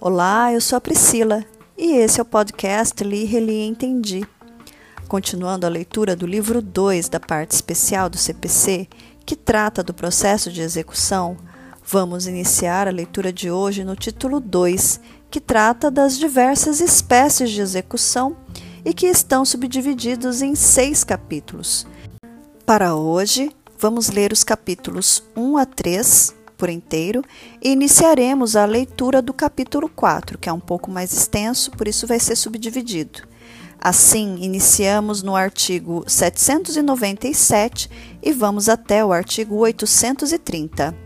Olá, eu sou a Priscila e esse é o podcast Li, Reli e Entendi. Continuando a leitura do livro 2 da parte especial do CPC, que trata do processo de execução, vamos iniciar a leitura de hoje no título 2, que trata das diversas espécies de execução e que estão subdivididos em seis capítulos. Para hoje, vamos ler os capítulos 1 a 3 por inteiro e iniciaremos a leitura do capítulo 4, que é um pouco mais extenso, por isso vai ser subdividido. Assim, iniciamos no artigo 797 e vamos até o artigo 830.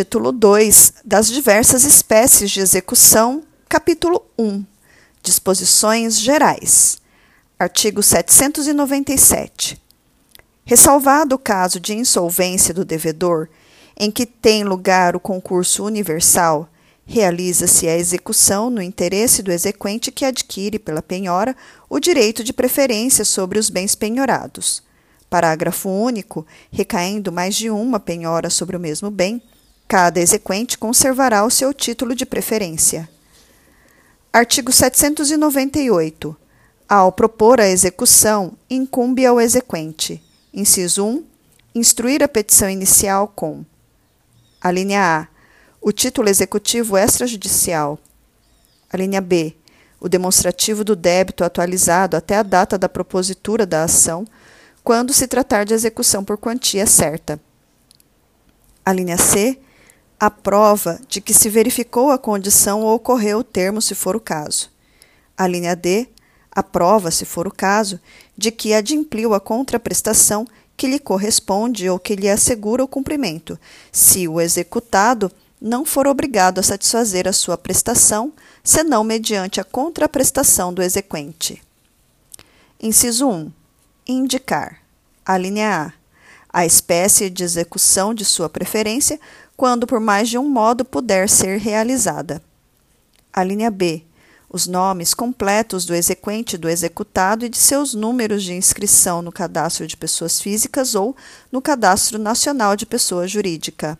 Título 2 das diversas espécies de execução, capítulo 1 Disposições gerais. Artigo 797. Ressalvado o caso de insolvência do devedor, em que tem lugar o concurso universal, realiza-se a execução no interesse do exequente que adquire pela penhora o direito de preferência sobre os bens penhorados. Parágrafo único. Recaindo mais de uma penhora sobre o mesmo bem, cada exequente conservará o seu título de preferência. Artigo 798. Ao propor a execução, incumbe ao exequente: inciso 1. Instruir a petição inicial com: a linha A. O título executivo extrajudicial. A linha B. O demonstrativo do débito atualizado até a data da propositura da ação, quando se tratar de execução por quantia certa. A linha C a prova de que se verificou a condição ou ocorreu o termo, se for o caso. A linha D a prova, se for o caso, de que adimpliu a contraprestação que lhe corresponde ou que lhe assegura o cumprimento, se o executado não for obrigado a satisfazer a sua prestação, senão mediante a contraprestação do exequente. Inciso 1. Indicar. A linha A. A espécie de execução de sua preferência, quando por mais de um modo puder ser realizada. A linha B os nomes completos do exequente, do executado e de seus números de inscrição no cadastro de pessoas físicas ou no cadastro nacional de pessoa jurídica.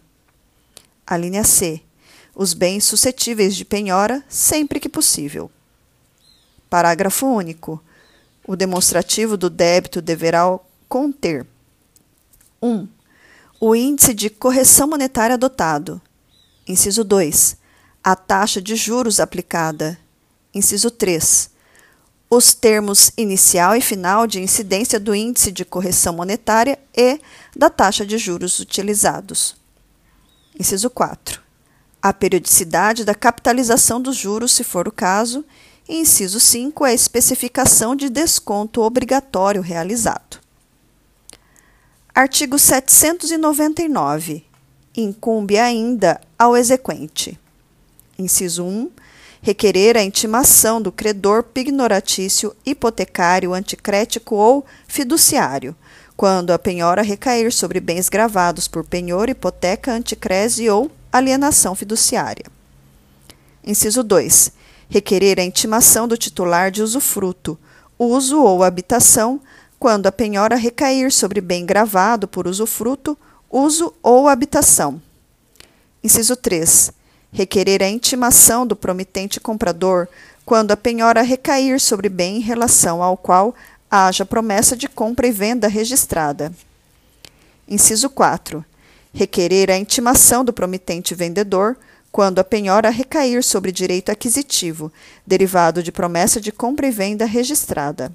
A linha C. Os bens suscetíveis de penhora, sempre que possível. Parágrafo único. O demonstrativo do débito deverá conter 1. Um, o índice de correção monetária adotado. Inciso 2. A taxa de juros aplicada. Inciso 3. Os termos inicial e final de incidência do índice de correção monetária e da taxa de juros utilizados. Inciso 4. A periodicidade da capitalização dos juros, se for o caso. E inciso 5. A especificação de desconto obrigatório realizado. Artigo 799. Incumbe ainda ao exequente. Inciso 1 requerer a intimação do credor pignoratício, hipotecário, anticrético ou fiduciário, quando a penhora recair sobre bens gravados por penhor, hipoteca, anticrese ou alienação fiduciária. Inciso 2. Requerer a intimação do titular de usufruto, uso ou habitação, quando a penhora recair sobre bem gravado por usufruto, uso ou habitação. Inciso 3 requerer a intimação do promitente comprador quando a penhora recair sobre bem em relação ao qual haja promessa de compra e venda registrada. Inciso 4. Requerer a intimação do promitente vendedor quando a penhora recair sobre direito aquisitivo, derivado de promessa de compra e venda registrada.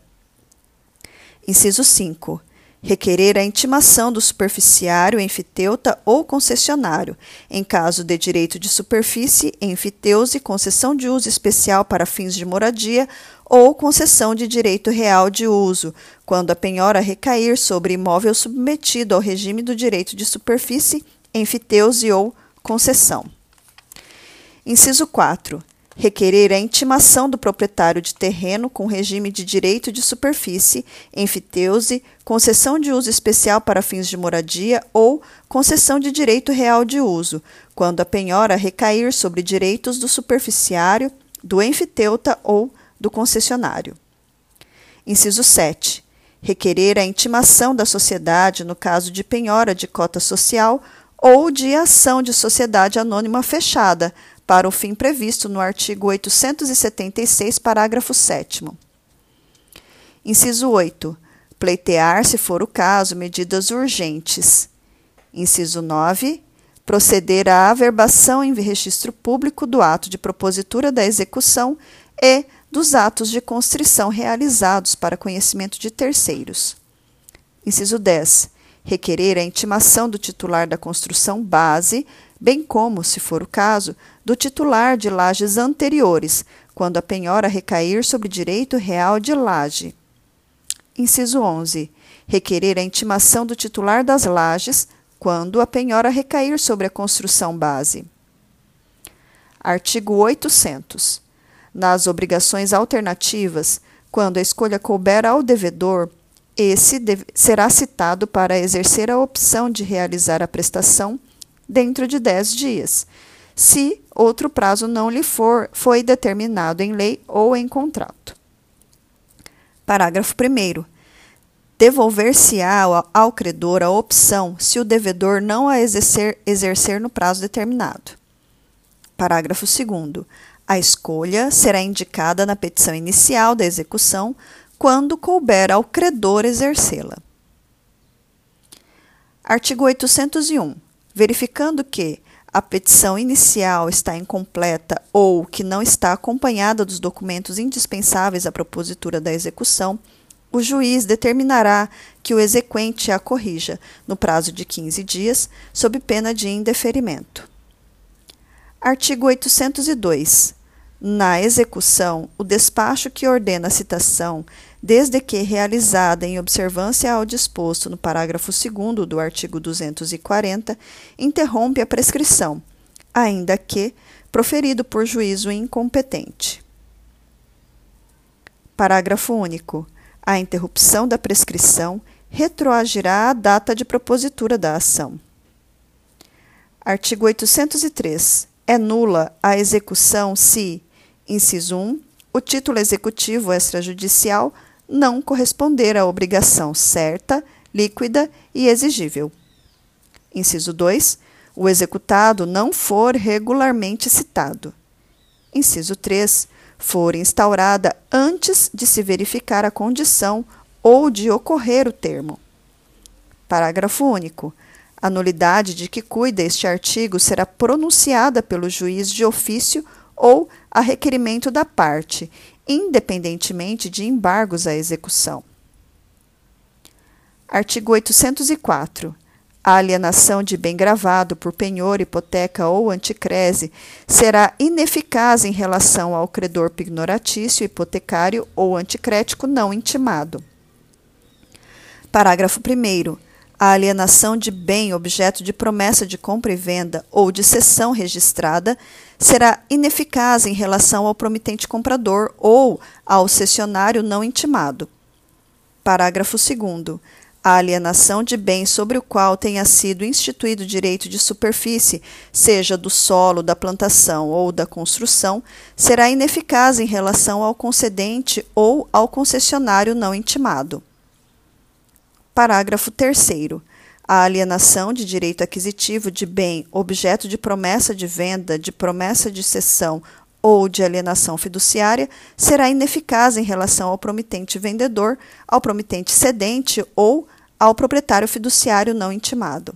Inciso 5 requerer a intimação do superficiário, enfiteuta ou concessionário, em caso de direito de superfície, enfiteuse, concessão de uso especial para fins de moradia ou concessão de direito real de uso, quando a penhora recair sobre imóvel submetido ao regime do direito de superfície, enfiteuse ou concessão. Inciso 4 requerer a intimação do proprietário de terreno com regime de direito de superfície, enfiteuse, concessão de uso especial para fins de moradia ou concessão de direito real de uso, quando a penhora recair sobre direitos do superficiário, do enfiteuta ou do concessionário. Inciso 7. Requerer a intimação da sociedade no caso de penhora de cota social ou de ação de sociedade anônima fechada, para o fim previsto no artigo 876, parágrafo 7. Inciso 8. Pleitear, se for o caso, medidas urgentes. Inciso 9. Proceder à averbação em registro público do ato de propositura da execução e dos atos de constrição realizados para conhecimento de terceiros. Inciso 10. Requerer a intimação do titular da construção base, bem como, se for o caso, do titular de lajes anteriores, quando a penhora recair sobre direito real de laje. Inciso 11. Requerer a intimação do titular das lajes, quando a penhora recair sobre a construção base. Artigo 800. Nas obrigações alternativas, quando a escolha couber ao devedor, esse deve, será citado para exercer a opção de realizar a prestação dentro de 10 dias, se outro prazo não lhe for foi determinado em lei ou em contrato. Parágrafo 1 Devolver-se-á ao credor a opção se o devedor não a exercer, exercer no prazo determinado. Parágrafo 2 A escolha será indicada na petição inicial da execução quando couber ao credor exercê-la. Artigo 801. Verificando que a petição inicial está incompleta ou que não está acompanhada dos documentos indispensáveis à propositura da execução, o juiz determinará que o exequente a corrija, no prazo de 15 dias, sob pena de indeferimento. Artigo 802. Na execução, o despacho que ordena a citação, desde que realizada em observância ao disposto no parágrafo 2 do artigo 240, interrompe a prescrição, ainda que proferido por juízo incompetente. Parágrafo único. A interrupção da prescrição retroagirá à data de propositura da ação. Artigo 803. É nula a execução se, Inciso 1. O título executivo extrajudicial não corresponder à obrigação certa, líquida e exigível. Inciso 2. O executado não for regularmente citado. Inciso 3. For instaurada antes de se verificar a condição ou de ocorrer o termo. Parágrafo único. A nulidade de que cuida este artigo será pronunciada pelo juiz de ofício ou a requerimento da parte, independentemente de embargos à execução. Artigo 804. A alienação de bem gravado por penhor, hipoteca ou anticrese será ineficaz em relação ao credor pignoratício, hipotecário ou anticrético não intimado. Parágrafo 1 a alienação de bem objeto de promessa de compra e venda ou de cessão registrada será ineficaz em relação ao promitente comprador ou ao cessionário não intimado. Parágrafo 2. A alienação de bem sobre o qual tenha sido instituído direito de superfície, seja do solo, da plantação ou da construção, será ineficaz em relação ao concedente ou ao concessionário não intimado. Parágrafo 3. A alienação de direito aquisitivo de bem, objeto de promessa de venda, de promessa de cessão ou de alienação fiduciária, será ineficaz em relação ao promitente vendedor, ao promitente cedente ou ao proprietário fiduciário não intimado.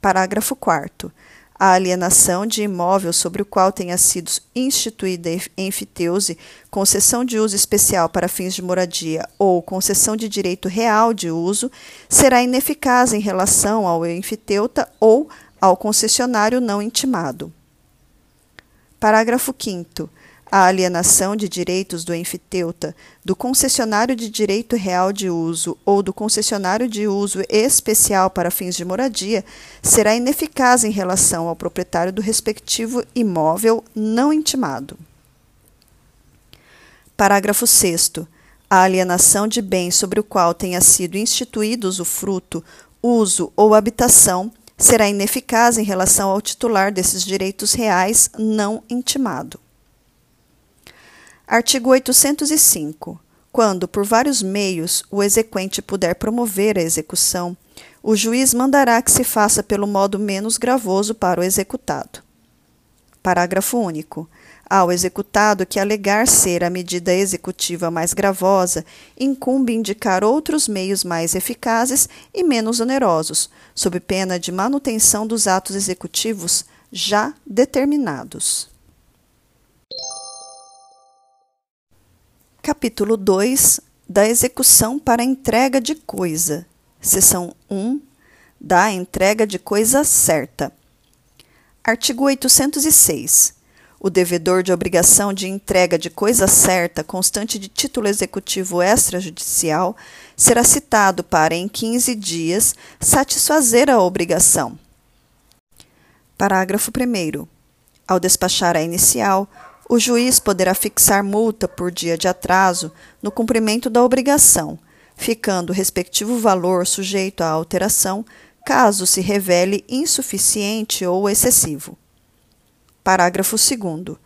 Parágrafo 4 a alienação de imóvel sobre o qual tenha sido instituída enfiteuse, concessão de uso especial para fins de moradia ou concessão de direito real de uso, será ineficaz em relação ao enfiteuta ou ao concessionário não intimado. Parágrafo 5 a alienação de direitos do enfiteuta, do concessionário de direito real de uso ou do concessionário de uso especial para fins de moradia será ineficaz em relação ao proprietário do respectivo imóvel não intimado. Parágrafo 6 a alienação de bem sobre o qual tenha sido instituído usufruto, uso ou habitação será ineficaz em relação ao titular desses direitos reais não intimado. Artigo 805. Quando, por vários meios, o exequente puder promover a execução, o juiz mandará que se faça pelo modo menos gravoso para o executado. Parágrafo único. Ao executado que alegar ser a medida executiva mais gravosa, incumbe indicar outros meios mais eficazes e menos onerosos, sob pena de manutenção dos atos executivos já determinados. Capítulo 2 da execução para entrega de coisa. Seção 1 da entrega de coisa certa. Artigo 806. O devedor de obrigação de entrega de coisa certa, constante de título executivo extrajudicial, será citado para, em 15 dias, satisfazer a obrigação. Parágrafo 1. Ao despachar a inicial, o juiz poderá fixar multa por dia de atraso no cumprimento da obrigação, ficando o respectivo valor sujeito à alteração caso se revele insuficiente ou excessivo. Parágrafo 2.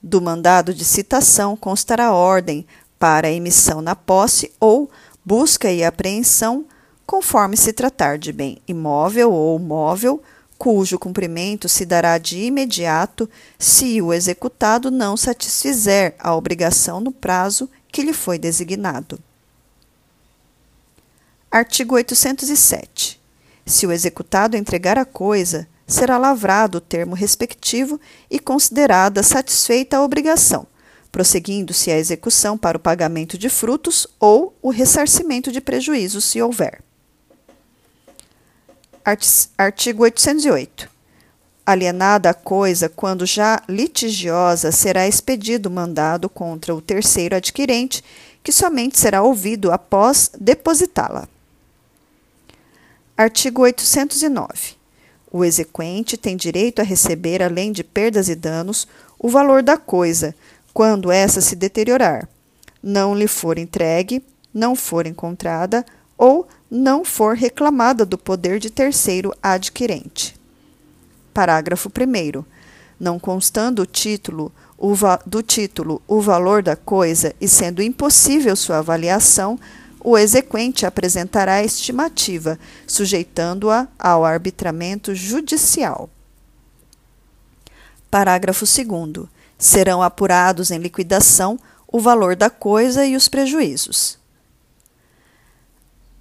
Do mandado de citação constará ordem para emissão na posse ou busca e apreensão, conforme se tratar de bem imóvel ou móvel cujo cumprimento se dará de imediato se o executado não satisfizer a obrigação no prazo que lhe foi designado. Artigo 807. Se o executado entregar a coisa, será lavrado o termo respectivo e considerada satisfeita a obrigação, prosseguindo-se a execução para o pagamento de frutos ou o ressarcimento de prejuízos, se houver. Artigo 808. Alienada a coisa, quando já litigiosa, será expedido mandado contra o terceiro adquirente, que somente será ouvido após depositá-la. Artigo 809. O exequente tem direito a receber, além de perdas e danos, o valor da coisa, quando essa se deteriorar, não lhe for entregue, não for encontrada ou não for reclamada do poder de terceiro adquirente. Parágrafo 1. Não constando o título, o do título o valor da coisa e sendo impossível sua avaliação, o exequente apresentará a estimativa, sujeitando-a ao arbitramento judicial. Parágrafo 2. Serão apurados em liquidação o valor da coisa e os prejuízos.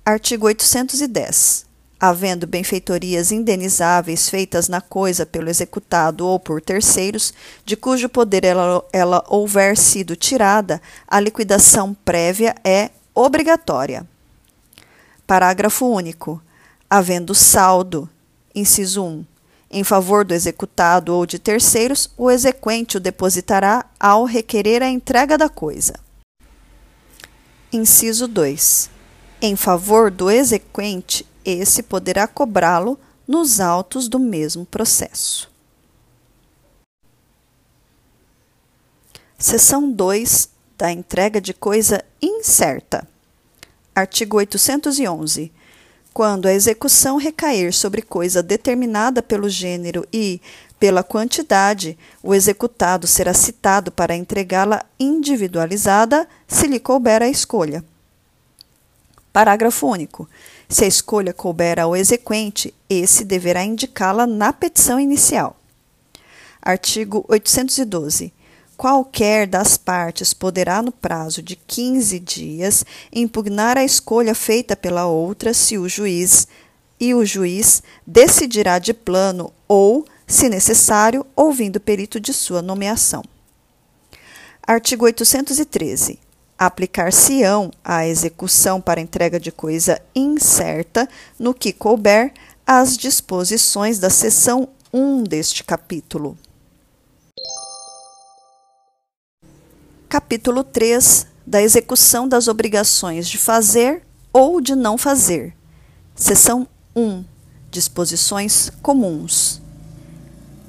Artigo 810. Havendo benfeitorias indenizáveis feitas na coisa pelo executado ou por terceiros, de cujo poder ela, ela houver sido tirada, a liquidação prévia é obrigatória. Parágrafo único. Havendo saldo, inciso 1, em favor do executado ou de terceiros, o exequente o depositará ao requerer a entrega da coisa. Inciso 2 em favor do exequente, esse poderá cobrá-lo nos autos do mesmo processo. Seção 2 da entrega de coisa incerta. Artigo 811. Quando a execução recair sobre coisa determinada pelo gênero e, pela quantidade, o executado será citado para entregá-la individualizada, se lhe couber a escolha. Parágrafo único. Se a escolha couber ao exequente, esse deverá indicá-la na petição inicial. Artigo 812. Qualquer das partes poderá, no prazo de 15 dias, impugnar a escolha feita pela outra se o juiz e o juiz decidirá de plano ou, se necessário, ouvindo o perito de sua nomeação. Artigo 813 aplicar-se-ão à execução para entrega de coisa incerta, no que couber, as disposições da seção 1 deste capítulo. Capítulo 3 da execução das obrigações de fazer ou de não fazer. Seção 1 Disposições comuns.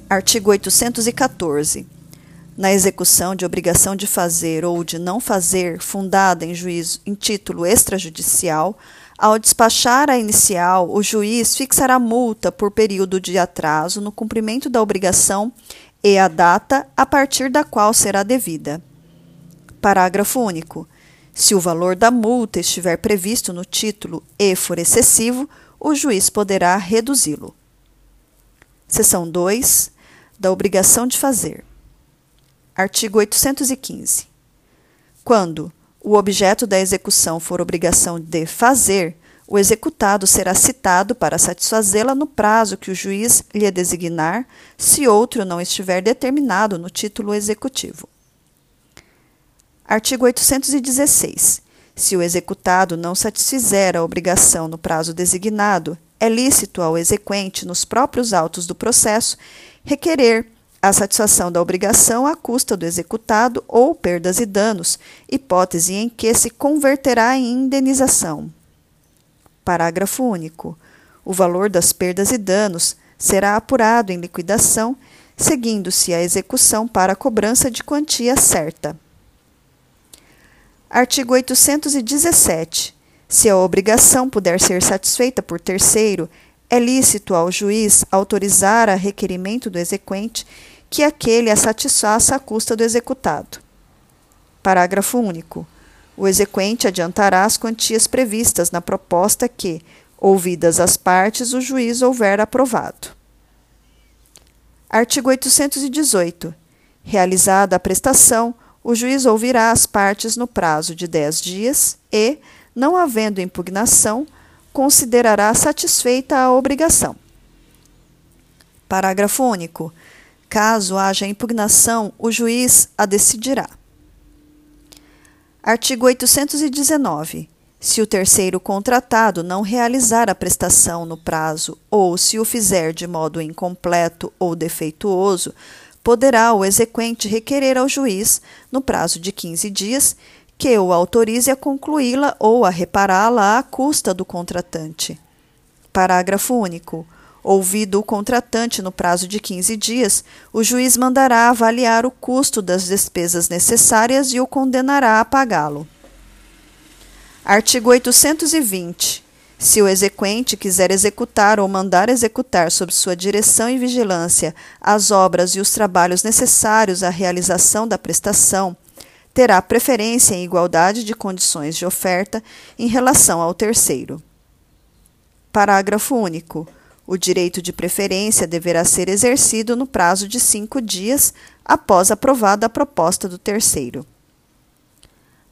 Artigo 814 na execução de obrigação de fazer ou de não fazer, fundada em juízo em título extrajudicial, ao despachar a inicial, o juiz fixará multa por período de atraso no cumprimento da obrigação e a data a partir da qual será devida. Parágrafo único. Se o valor da multa estiver previsto no título e for excessivo, o juiz poderá reduzi-lo. Seção 2. Da obrigação de fazer. Artigo 815. Quando o objeto da execução for obrigação de fazer, o executado será citado para satisfazê-la no prazo que o juiz lhe designar, se outro não estiver determinado no título executivo. Artigo 816. Se o executado não satisfizer a obrigação no prazo designado, é lícito ao exequente, nos próprios autos do processo, requerer a satisfação da obrigação à custa do executado ou perdas e danos, hipótese em que se converterá em indenização. Parágrafo único. O valor das perdas e danos será apurado em liquidação, seguindo-se a execução para a cobrança de quantia certa. Artigo 817. Se a obrigação puder ser satisfeita por terceiro, é lícito ao juiz autorizar a requerimento do exequente que aquele a satisfaça à custa do executado. Parágrafo único. O exequente adiantará as quantias previstas na proposta que, ouvidas as partes, o juiz houver aprovado. Artigo 818. Realizada a prestação, o juiz ouvirá as partes no prazo de dez dias e, não havendo impugnação, considerará satisfeita a obrigação. Parágrafo único. Caso haja impugnação, o juiz a decidirá. Artigo 819. Se o terceiro contratado não realizar a prestação no prazo ou se o fizer de modo incompleto ou defeituoso, poderá o exequente requerer ao juiz, no prazo de 15 dias, que o autorize a concluí-la ou a repará-la à custa do contratante. Parágrafo único. Ouvido o contratante no prazo de 15 dias, o juiz mandará avaliar o custo das despesas necessárias e o condenará a pagá-lo. Artigo 820. Se o exequente quiser executar ou mandar executar sob sua direção e vigilância as obras e os trabalhos necessários à realização da prestação, terá preferência em igualdade de condições de oferta em relação ao terceiro. Parágrafo único. O direito de preferência deverá ser exercido no prazo de cinco dias após aprovada a proposta do terceiro.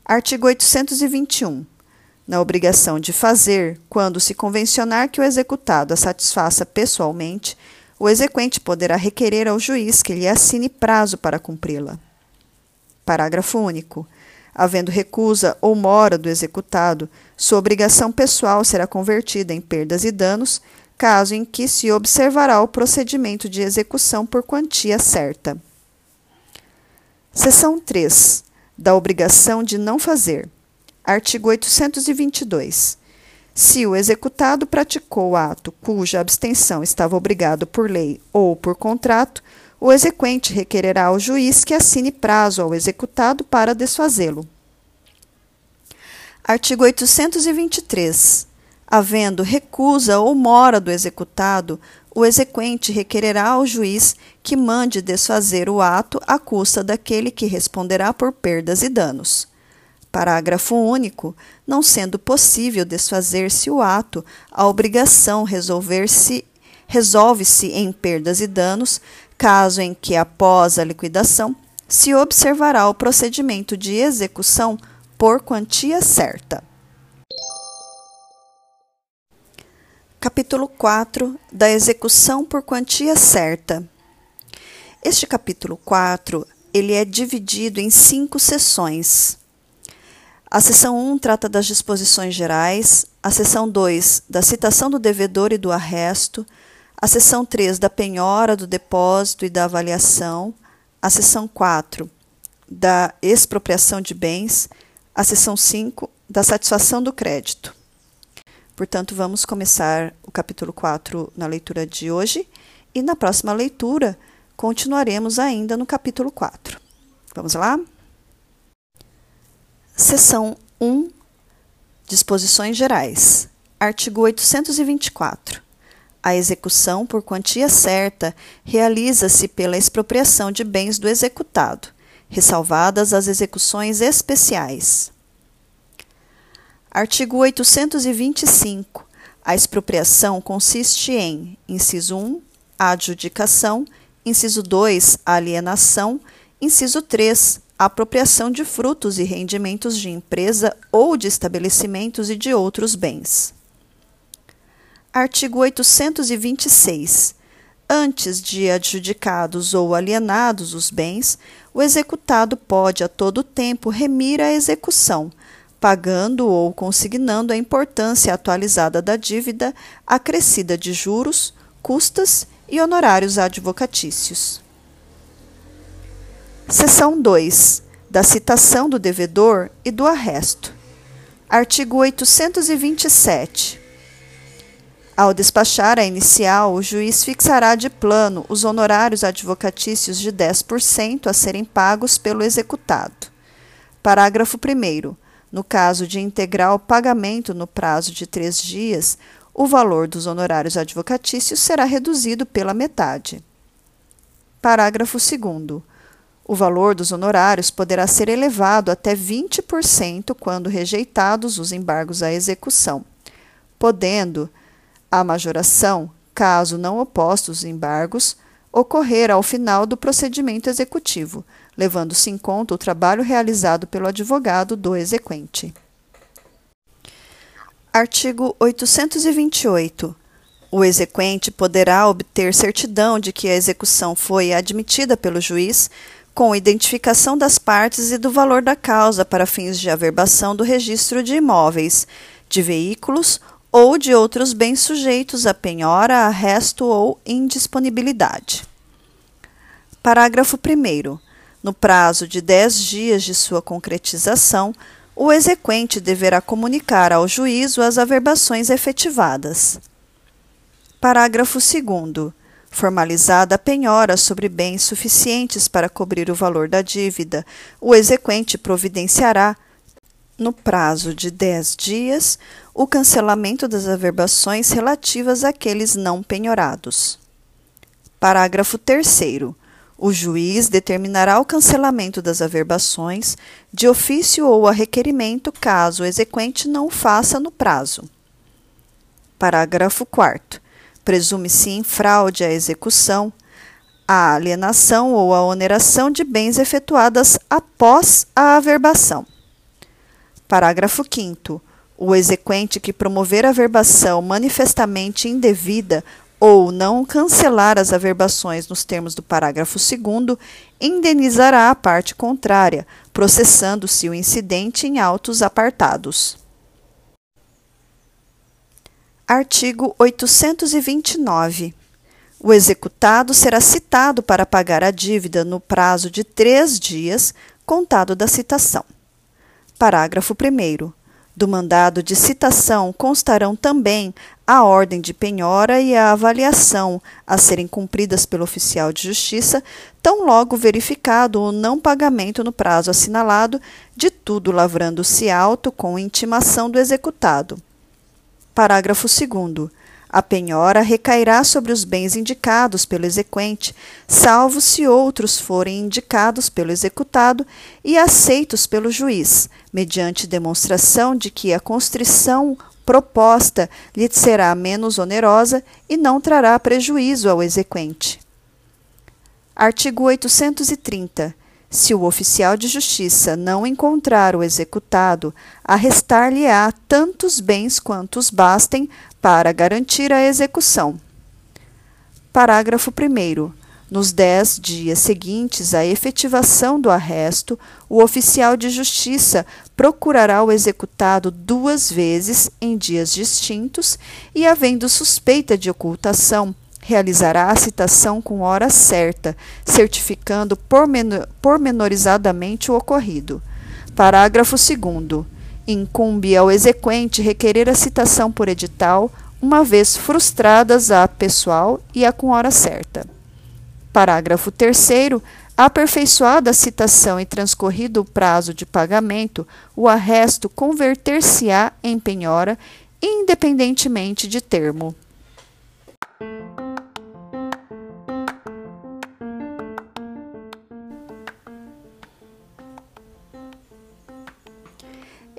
Artigo 821 na obrigação de fazer, quando se convencionar que o executado a satisfaça pessoalmente, o exequente poderá requerer ao juiz que lhe assine prazo para cumpri-la. Parágrafo único. Havendo recusa ou mora do executado, sua obrigação pessoal será convertida em perdas e danos, caso em que se observará o procedimento de execução por quantia certa. Seção 3. Da obrigação de não fazer. Artigo 822. Se o executado praticou o ato cuja abstenção estava obrigado por lei ou por contrato, o exequente requererá ao juiz que assine prazo ao executado para desfazê-lo. Artigo 823. Havendo recusa ou mora do executado, o exequente requererá ao juiz que mande desfazer o ato à custa daquele que responderá por perdas e danos. Parágrafo único. Não sendo possível desfazer-se o ato, a obrigação resolver-se resolve-se em perdas e danos, caso em que após a liquidação se observará o procedimento de execução por quantia certa. Capítulo 4 da execução por quantia certa. Este capítulo 4, ele é dividido em cinco sessões. A seção 1 trata das disposições gerais, a seção 2 da citação do devedor e do arresto, a seção 3 da penhora, do depósito e da avaliação, a seção 4 da expropriação de bens, a seção 5 da satisfação do crédito. Portanto, vamos começar o capítulo 4 na leitura de hoje e na próxima leitura continuaremos ainda no capítulo 4. Vamos lá? Seção 1 Disposições Gerais. Artigo 824. A execução por quantia certa realiza-se pela expropriação de bens do executado, ressalvadas as execuções especiais. Artigo 825. A expropriação consiste em: inciso 1, a adjudicação, inciso 2, a alienação, inciso 3, a apropriação de frutos e rendimentos de empresa ou de estabelecimentos e de outros bens. Artigo 826. Antes de adjudicados ou alienados os bens, o executado pode a todo tempo remir a execução, pagando ou consignando a importância atualizada da dívida, acrescida de juros, custas e honorários advocatícios. Seção 2. Da citação do devedor e do arresto. Artigo 827. Ao despachar a inicial, o juiz fixará de plano os honorários advocatícios de 10% a serem pagos pelo executado. Parágrafo 1. No caso de integral pagamento no prazo de três dias, o valor dos honorários advocatícios será reduzido pela metade. Parágrafo 2. O valor dos honorários poderá ser elevado até 20% quando rejeitados os embargos à execução, podendo a majoração, caso não opostos os embargos, ocorrer ao final do procedimento executivo, levando-se em conta o trabalho realizado pelo advogado do exequente. Artigo 828. O exequente poderá obter certidão de que a execução foi admitida pelo juiz com identificação das partes e do valor da causa para fins de averbação do registro de imóveis, de veículos ou de outros bens sujeitos a penhora, arresto ou indisponibilidade. Parágrafo 1. No prazo de 10 dias de sua concretização, o exequente deverá comunicar ao juízo as averbações efetivadas. Parágrafo 2 formalizada a penhora sobre bens suficientes para cobrir o valor da dívida, o exequente providenciará, no prazo de dez dias, o cancelamento das averbações relativas àqueles não penhorados. Parágrafo 3. O juiz determinará o cancelamento das averbações, de ofício ou a requerimento, caso o exequente não o faça no prazo. Parágrafo 4 presume-se em fraude a execução, a alienação ou a oneração de bens efetuadas após a averbação. Parágrafo 5 o exequente que promover a averbação manifestamente indevida ou não cancelar as averbações nos termos do parágrafo 2 indenizará a parte contrária, processando-se o incidente em autos apartados. Artigo 829. O executado será citado para pagar a dívida no prazo de três dias, contado da citação. Parágrafo 1. Do mandado de citação constarão também a ordem de penhora e a avaliação a serem cumpridas pelo oficial de justiça, tão logo verificado o não pagamento no prazo assinalado, de tudo lavrando-se auto com intimação do executado Parágrafo 2. A penhora recairá sobre os bens indicados pelo exequente, salvo se outros forem indicados pelo executado e aceitos pelo juiz, mediante demonstração de que a constrição proposta lhe será menos onerosa e não trará prejuízo ao exequente. Artigo 830. Se o oficial de justiça não encontrar o executado, arrestar-lhe-á tantos bens quantos bastem para garantir a execução. Parágrafo 1. Nos dez dias seguintes à efetivação do arresto, o oficial de justiça procurará o executado duas vezes em dias distintos e, havendo suspeita de ocultação, realizará a citação com hora certa, certificando pormenorizadamente o ocorrido. Parágrafo 2. Incumbe ao exequente requerer a citação por edital, uma vez frustradas a pessoal e a com hora certa. Parágrafo 3. Aperfeiçoada a citação e transcorrido o prazo de pagamento, o arresto converter-se-á em penhora, independentemente de termo.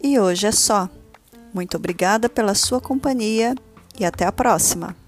E hoje é só. Muito obrigada pela sua companhia e até a próxima!